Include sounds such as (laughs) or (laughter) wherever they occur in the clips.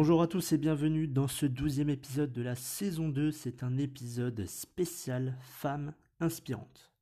Bonjour à tous et bienvenue dans ce douzième épisode de la saison 2. C'est un épisode spécial femmes inspirantes.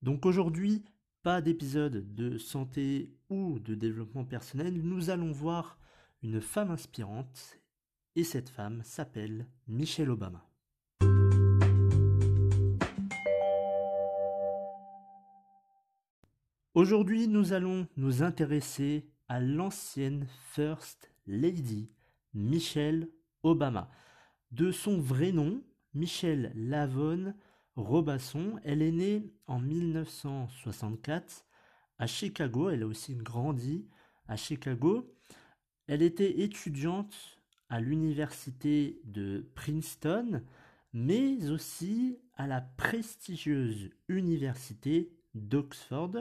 Donc aujourd'hui, pas d'épisode de santé ou de développement personnel. Nous allons voir une femme inspirante et cette femme s'appelle Michelle Obama. Aujourd'hui, nous allons nous intéresser à l'ancienne First Lady, Michelle Obama. De son vrai nom, Michelle Lavonne Robasson, elle est née en 1964 à Chicago. Elle a aussi grandi à Chicago. Elle était étudiante à l'université de Princeton, mais aussi à la prestigieuse université d'Oxford,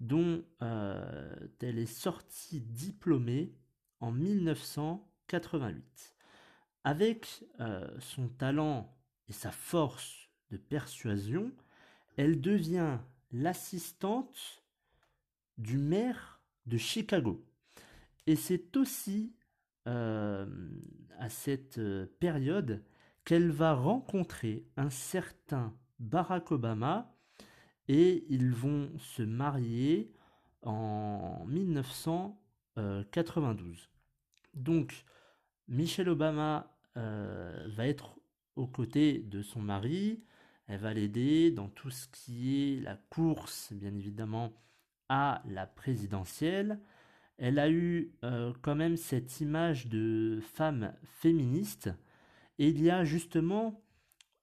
dont euh, elle est sortie diplômée en 1988. Avec euh, son talent et sa force de persuasion, elle devient l'assistante du maire de Chicago. Et c'est aussi euh, à cette période qu'elle va rencontrer un certain Barack Obama et ils vont se marier en 1992. Donc, Michelle Obama euh, va être aux côtés de son mari, elle va l'aider dans tout ce qui est la course, bien évidemment, à la présidentielle. Elle a eu euh, quand même cette image de femme féministe. Et il y a justement,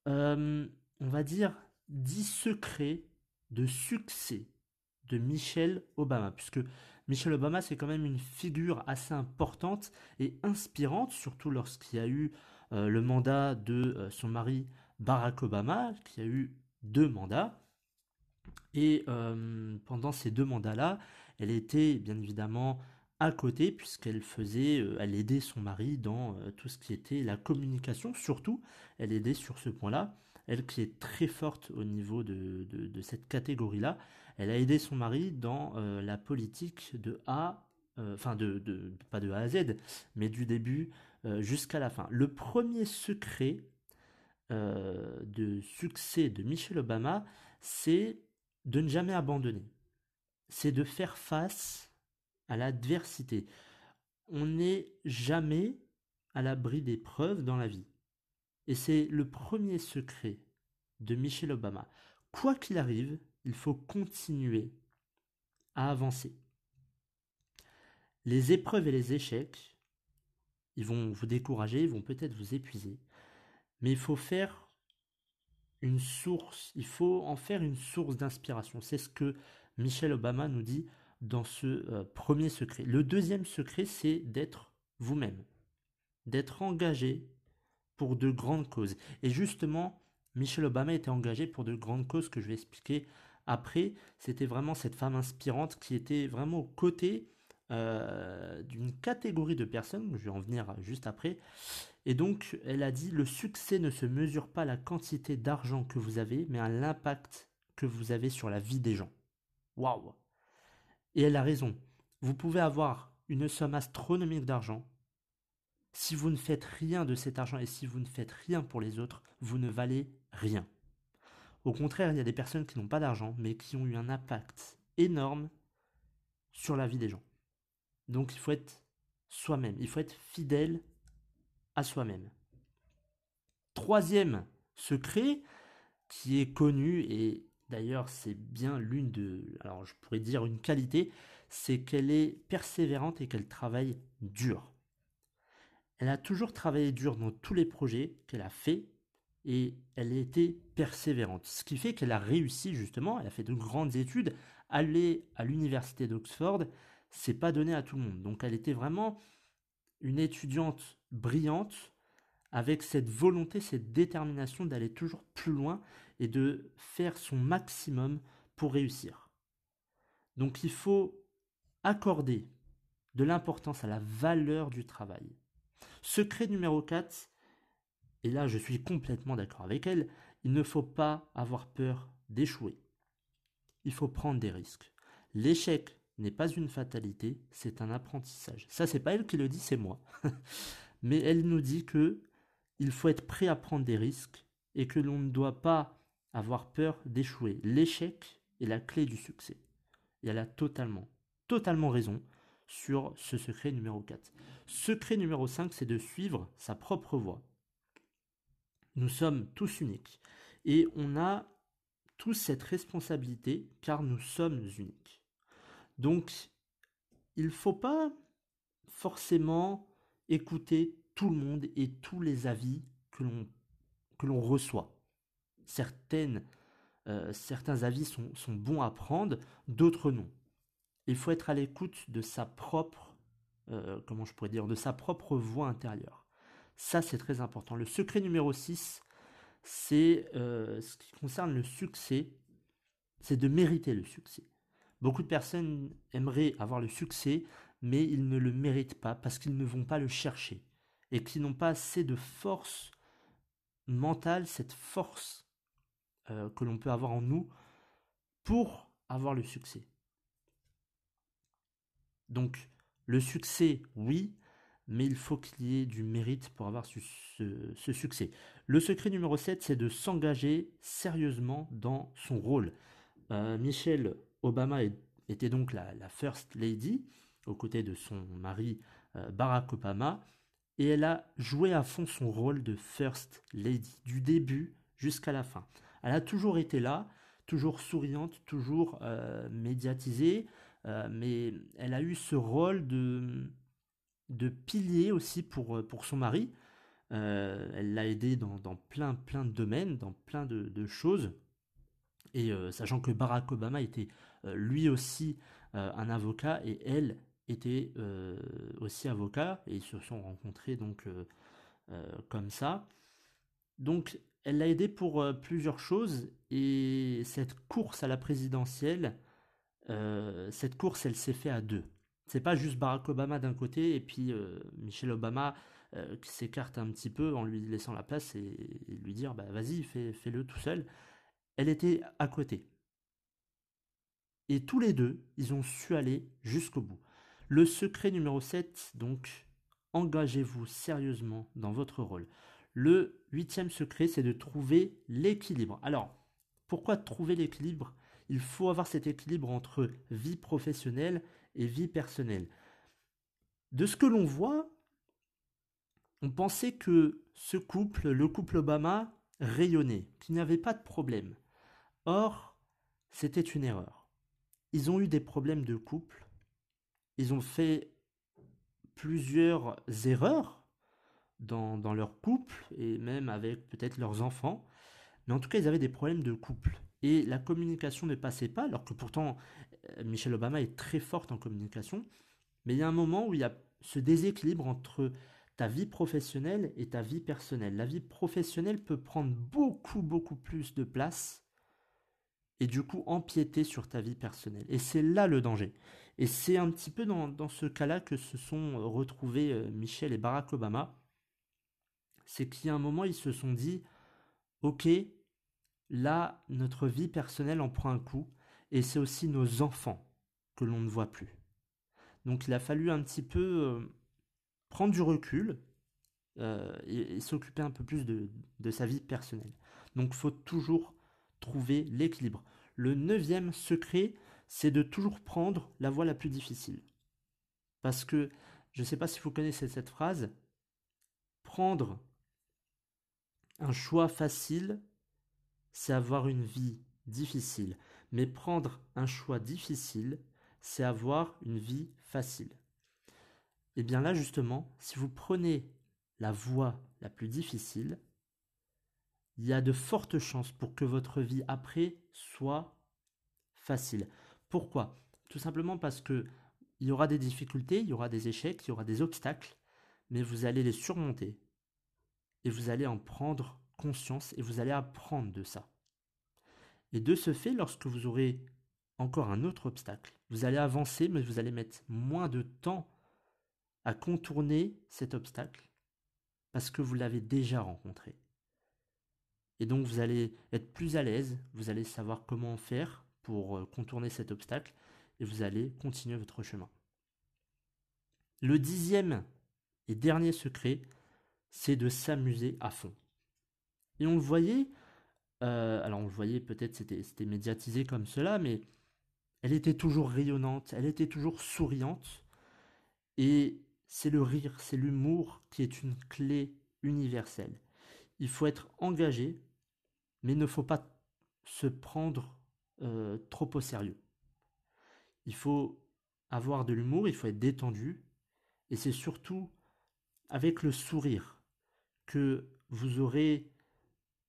euh, on va dire, dix secrets de succès de Michelle Obama, puisque Michelle Obama, c'est quand même une figure assez importante et inspirante, surtout lorsqu'il y a eu euh, le mandat de euh, son mari Barack Obama, qui a eu deux mandats. Et euh, pendant ces deux mandats-là, elle était bien évidemment à côté, puisqu'elle faisait, elle aidait son mari dans tout ce qui était la communication, surtout, elle aidait sur ce point-là elle qui est très forte au niveau de, cette catégorie-là, elle a aidé son mari dans euh, la politique de A, euh, enfin de, pas de A à Z, mais du début euh, jusqu'à la fin. Le premier secret de succès de Michelle Obama, c'est de ne jamais abandonner. C'est de faire face à l'adversité. On n'est jamais à l'abri des preuves dans la vie. Et c'est le premier secret de Michelle Obama. Quoi qu'il arrive, il faut continuer à avancer. Les épreuves et les échecs, ils vont vous décourager, ils vont peut-être vous épuiser. Mais il faut faire une source, il faut en faire une source d'inspiration. C'est ce que Michelle Obama nous dit dans ce euh, premier secret. Le deuxième secret, c'est d'être vous-même, d'être engagé pour de grandes causes. Et justement, Michelle Obama était engagée pour de grandes causes que je vais expliquer après. C'était vraiment cette femme inspirante qui était vraiment aux côtés euh, d'une catégorie de personnes, je vais en venir juste après. Et donc, elle a dit, le succès ne se mesure pas à la quantité d'argent que vous avez, mais à l'impact que vous avez sur la vie des gens. Waouh Et elle a raison. Vous pouvez avoir une somme astronomique d'argent, si vous ne faites rien de cet argent et si vous ne faites rien pour les autres, vous ne valez rien. Au contraire, il y a des personnes qui n'ont pas d'argent, mais qui ont eu un impact énorme sur la vie des gens. Donc il faut être soi-même, il faut être fidèle à soi-même. Troisième secret qui est connu et d'ailleurs c'est bien l'une de, alors je pourrais dire une qualité, c'est qu'elle est persévérante et qu'elle travaille dur. Elle a toujours travaillé dur dans tous les projets qu'elle a fait et elle a été persévérante. Ce qui fait qu'elle a réussi justement, elle a fait de grandes études. Aller à l'université d'Oxford, c'est pas donné à tout le monde. Donc elle était vraiment une étudiante brillante avec cette volonté, cette détermination d'aller toujours plus loin et de faire son maximum pour réussir. Donc il faut accorder de l'importance à la valeur du travail. Secret numéro 4, et là je suis complètement d'accord avec elle, il ne faut pas avoir peur d'échouer. Il faut prendre des risques. L'échec n'est pas une fatalité, c'est un apprentissage. Ça, c'est pas elle qui le dit, c'est moi. (laughs) Mais elle nous dit que il faut être prêt à prendre des risques et que l'on ne doit pas avoir peur d'échouer. L'échec est la clé du succès. Et elle a totalement, totalement raison sur ce secret numéro 4. Secret numéro 5, c'est de suivre sa propre voie. Nous sommes tous uniques et on a tous cette responsabilité car nous sommes uniques. Donc, il ne faut pas forcément écouter tout le monde et tous les avis que l'on reçoit. Certaines, euh, certains avis sont bons à prendre, d'autres non. Il faut être à l'écoute de sa propre, euh, comment je pourrais dire, de sa propre voix intérieure. Ça, c'est très important. Le secret numéro 6, c'est euh, ce qui concerne le succès, c'est de mériter le succès. Beaucoup de personnes aimeraient avoir le succès, mais ils ne le méritent pas parce qu'ils ne vont pas le chercher et qu'ils n'ont pas assez de force mentale, cette force euh, que l'on peut avoir en nous pour avoir le succès. Donc, le succès, oui, mais il faut qu'il y ait du mérite pour avoir ce, succès. Le secret numéro 7, c'est de s'engager sérieusement dans son rôle. Euh, Michelle Obama était donc la, First Lady, aux côtés de son mari euh, Barack Obama, et elle a joué à fond son rôle de First Lady, du début jusqu'à la fin. Elle a toujours été là, toujours souriante, toujours euh, médiatisée, euh, mais elle a eu ce rôle de, de pilier aussi pour, euh, pour son mari. Euh, elle l'a aidé dans, plein, plein de domaines, dans plein de, de choses. Et sachant que Barack Obama était lui aussi un avocat et elle était aussi avocat et ils se sont rencontrés donc comme ça. Donc elle l'a aidé pour plusieurs choses et cette course à la présidentielle euh, cette course, elle s'est faite à deux. C'est pas juste Barack Obama d'un côté et puis euh, Michelle Obama euh, qui s'écarte un petit peu en lui laissant la place et, lui dire bah vas-y fais, fais-le tout seul. Elle était à côté. Et tous les deux, ils ont su aller jusqu'au bout. Le secret numéro 7, donc, engagez-vous sérieusement dans votre rôle. Le huitième secret, c'est de trouver l'équilibre. Alors, pourquoi trouver l'équilibre? Il faut avoir cet équilibre entre vie professionnelle et vie personnelle. De ce que l'on voit, on pensait que ce couple, le couple Obama, rayonnait, qu'il n'y avait pas de problème. Or, c'était une erreur. Ils ont eu des problèmes de couple, ils ont fait plusieurs erreurs dans, leur couple et même avec peut-être leurs enfants, mais en tout cas ils avaient des problèmes de couple et la communication ne passait pas, alors que pourtant euh, Michelle Obama est très forte en communication. Mais il y a un moment où il y a ce déséquilibre entre ta vie professionnelle et ta vie personnelle. La vie professionnelle peut prendre beaucoup, beaucoup plus de place et du coup empiéter sur ta vie personnelle. Et c'est là le danger. Et c'est un petit peu dans, ce cas-là que se sont retrouvés euh, Michelle et Barack Obama. C'est qu'il y a un moment, ils se sont dit, ok, là, notre vie personnelle en prend un coup, et c'est aussi nos enfants que l'on ne voit plus. Donc il a fallu un petit peu euh, prendre du recul euh, et, s'occuper un peu plus de, sa vie personnelle. Donc il faut toujours trouver l'équilibre. Le neuvième secret, c'est de toujours prendre la voie la plus difficile. Parce que, je ne sais pas si vous connaissez cette phrase, prendre un choix facile c'est avoir une vie difficile. Mais prendre un choix difficile, c'est avoir une vie facile. Et eh bien là, justement, si vous prenez la voie la plus difficile, il y a de fortes chances pour que votre vie après soit facile. Pourquoi? Tout simplement parce que il y aura des difficultés, il y aura des échecs, il y aura des obstacles, mais vous allez les surmonter et vous allez en prendre conscience et vous allez apprendre de ça. Et de ce fait, lorsque vous aurez encore un autre obstacle, vous allez avancer, mais vous allez mettre moins de temps à contourner cet obstacle parce que vous l'avez déjà rencontré. Et donc vous allez être plus à l'aise, vous allez savoir comment faire pour euh, contourner cet obstacle et vous allez continuer votre chemin. Le dixième et dernier secret, c'est de s'amuser à fond. Et on le voyait, euh, alors on le voyait peut-être c'était médiatisé comme cela, mais elle était toujours rayonnante, elle était toujours souriante. Et c'est le rire, c'est l'humour qui est une clé universelle. Il faut être engagé, mais il ne faut pas se prendre euh, trop au sérieux. Il faut avoir de l'humour, il faut être détendu, et c'est surtout avec le sourire que vous aurez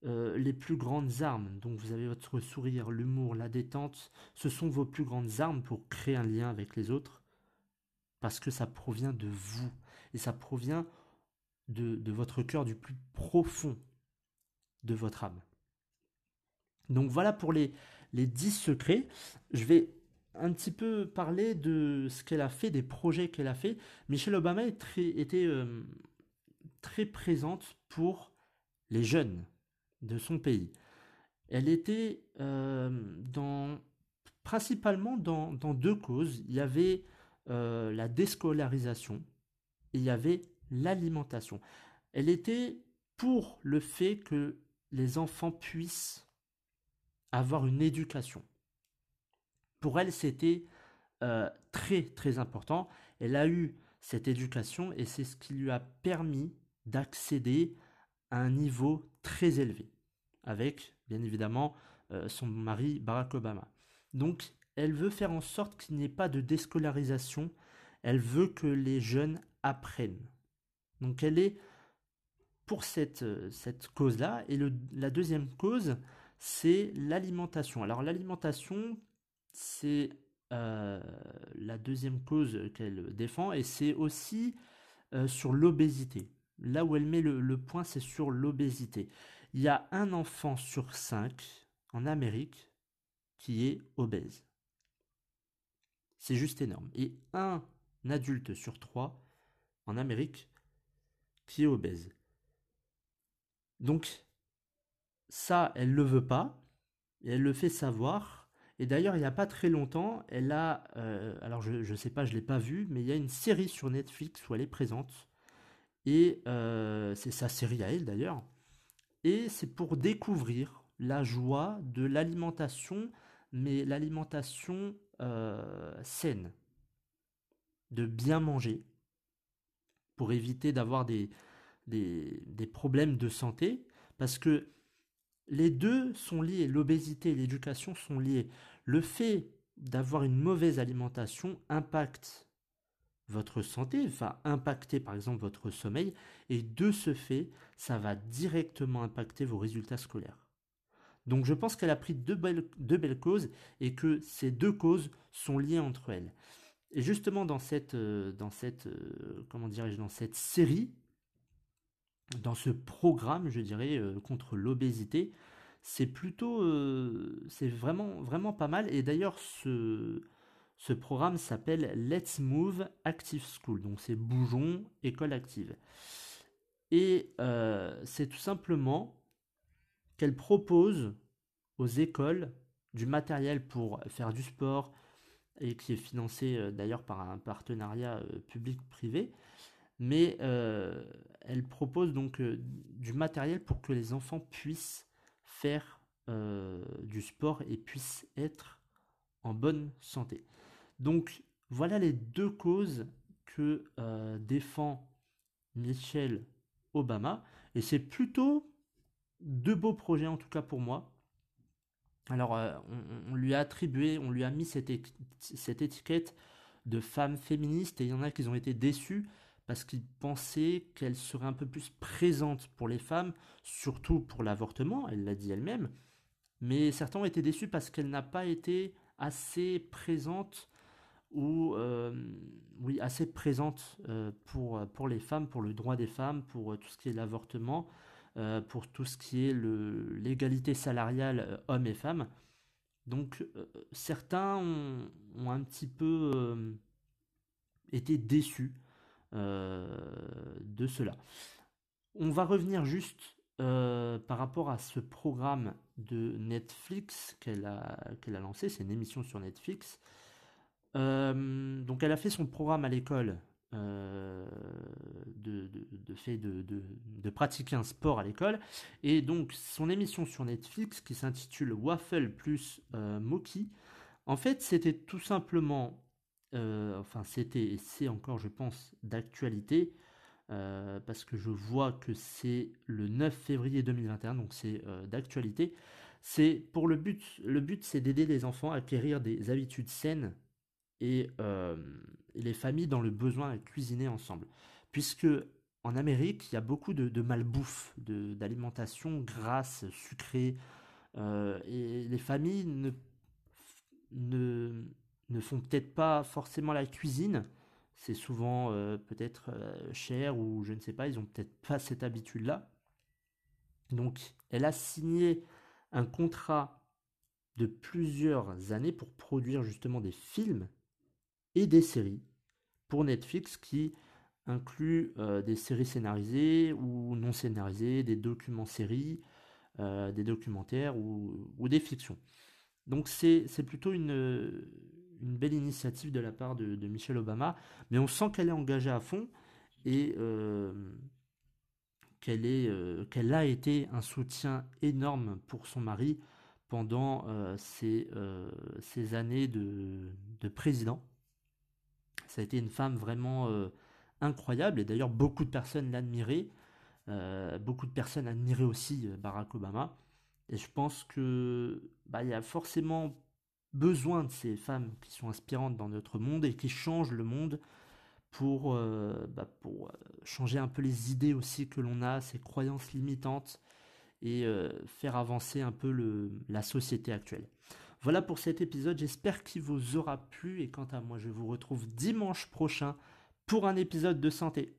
euh, les plus grandes armes. Donc vous avez votre sourire, l'humour, la détente. Ce sont vos plus grandes armes pour créer un lien avec les autres. Parce que ça provient de vous. Et ça provient de, votre cœur du plus profond de votre âme. Donc voilà pour les, les 10 secrets. Je vais un petit peu parler de ce qu'elle a fait, des projets qu'elle a fait. Michelle Obama était euh, très présente pour les jeunes de son pays. Elle était euh, dans, principalement dans, deux causes. Il y avait euh, la déscolarisation et il y avait l'alimentation. Elle était pour le fait que les enfants puissent avoir une éducation. Pour elle, c'était euh, très très important. Elle a eu cette éducation et c'est ce qui lui a permis d'accéder à un niveau très élevé, avec bien évidemment euh, son mari Barack Obama. Donc elle veut faire en sorte qu'il n'y ait pas de déscolarisation, elle veut que les jeunes apprennent. Donc elle est pour cette, euh, cette cause-là. Et la deuxième cause, c'est l'alimentation. Alors l'alimentation, c'est euh, la deuxième cause qu'elle défend, et c'est aussi sur l'obésité. Là où elle met le, point, c'est sur l'obésité. Il y a un enfant sur cinq en Amérique qui est obèse. C'est juste énorme. Et un adulte sur trois en Amérique qui est obèse. Donc, ça, elle ne le veut pas, elle le fait savoir. Et d'ailleurs, il n'y a pas très longtemps, elle a, euh, alors je ne sais pas, je ne l'ai pas vu, mais il y a une série sur Netflix où elle est présente, et euh, c'est sa série à elle d'ailleurs. Et c'est pour découvrir la joie de l'alimentation, mais l'alimentation euh, saine. De bien manger, pour éviter d'avoir des, des, des, problèmes de santé. Parce que les deux sont liés, l'obésité et l'éducation sont liés. Le fait d'avoir une mauvaise alimentation impacte votre santé, va impacter par exemple votre sommeil, et de ce fait, ça va directement impacter vos résultats scolaires. Donc je pense qu'elle a pris deux belles, causes et que ces deux causes sont liées entre elles. Et justement dans cette, euh, euh, dans cette série, dans ce programme, je dirais, euh, contre l'obésité, c'est plutôt, c'est vraiment, vraiment pas mal. Et d'ailleurs, ce, ce programme s'appelle Let's Move Active School, donc c'est Bougeons École Active. Et euh, c'est tout simplement qu'elle propose aux écoles du matériel pour faire du sport et qui est financé euh, d'ailleurs par un partenariat euh, public-privé. Mais elle propose donc du matériel pour que les enfants puissent faire du sport et puissent être en bonne santé. Donc voilà les deux causes que euh, défend Michelle Obama. Et c'est plutôt deux beaux projets en tout cas pour moi. Alors euh, on, lui a attribué, on lui a mis cette, cette étiquette de femme féministe et il y en a qui ont été déçus parce qu'ils pensaient qu'elle serait un peu plus présente pour les femmes, surtout pour l'avortement, elle l'a dit elle-même. Mais certains ont été déçus parce qu'elle n'a pas été assez présente ou euh, oui, assez présente euh, pour, pour les femmes, pour le droit des femmes, pour euh, tout ce qui est l'avortement, pour tout ce qui est l'égalité salariale hommes et femmes. Donc certains ont, un petit peu été déçus de cela. On va revenir juste par rapport à ce programme de Netflix qu'elle a, qu'elle a lancé, c'est une émission sur Netflix. donc elle a fait son programme à l'école de, de, fait de, de, pratiquer un sport à l'école. Et donc son émission sur Netflix qui s'intitule Waffle plus Moki, en fait c'était tout simplement, enfin c'était, c'est encore je pense d'actualité, euh, parce que je vois que c'est le 9 février 2021, donc c'est euh, d'actualité. C'est pour le but, le but c'est d'aider les enfants à acquérir des habitudes saines et, euh, les familles dans le besoin à cuisiner ensemble. Puisque en Amérique, il y a beaucoup de, malbouffe, d'alimentation grasse, sucrée, et les familles ne, ne, ne font peut-être pas forcément la cuisine, c'est souvent euh, peut-être euh, cher ou je ne sais pas, ils ont peut-être pas cette habitude-là. Donc elle a signé un contrat de plusieurs années pour produire justement des films et des séries pour Netflix qui inclut euh, des séries scénarisées ou non scénarisées, des documents séries, des documentaires ou, ou des fictions. Donc c'est plutôt une, une belle initiative de la part de, Michelle Obama, mais on sent qu'elle est engagée à fond et euh, qu'elle euh, qu'elle a été un soutien énorme pour son mari pendant euh, ces, ces, années de, de, président. Ça a été une femme vraiment incroyable et d'ailleurs beaucoup de personnes l'admiraient. beaucoup de personnes admiraient aussi Barack Obama. Et je pense que bah, il y a forcément besoin de ces femmes qui sont inspirantes dans notre monde et qui changent le monde pour, euh, bah, euh, changer un peu les idées aussi que l'on a, ces croyances limitantes et euh, faire avancer un peu la société actuelle. Voilà pour cet épisode, j'espère qu'il vous aura plu et quant à moi je vous retrouve dimanche prochain pour un épisode de santé.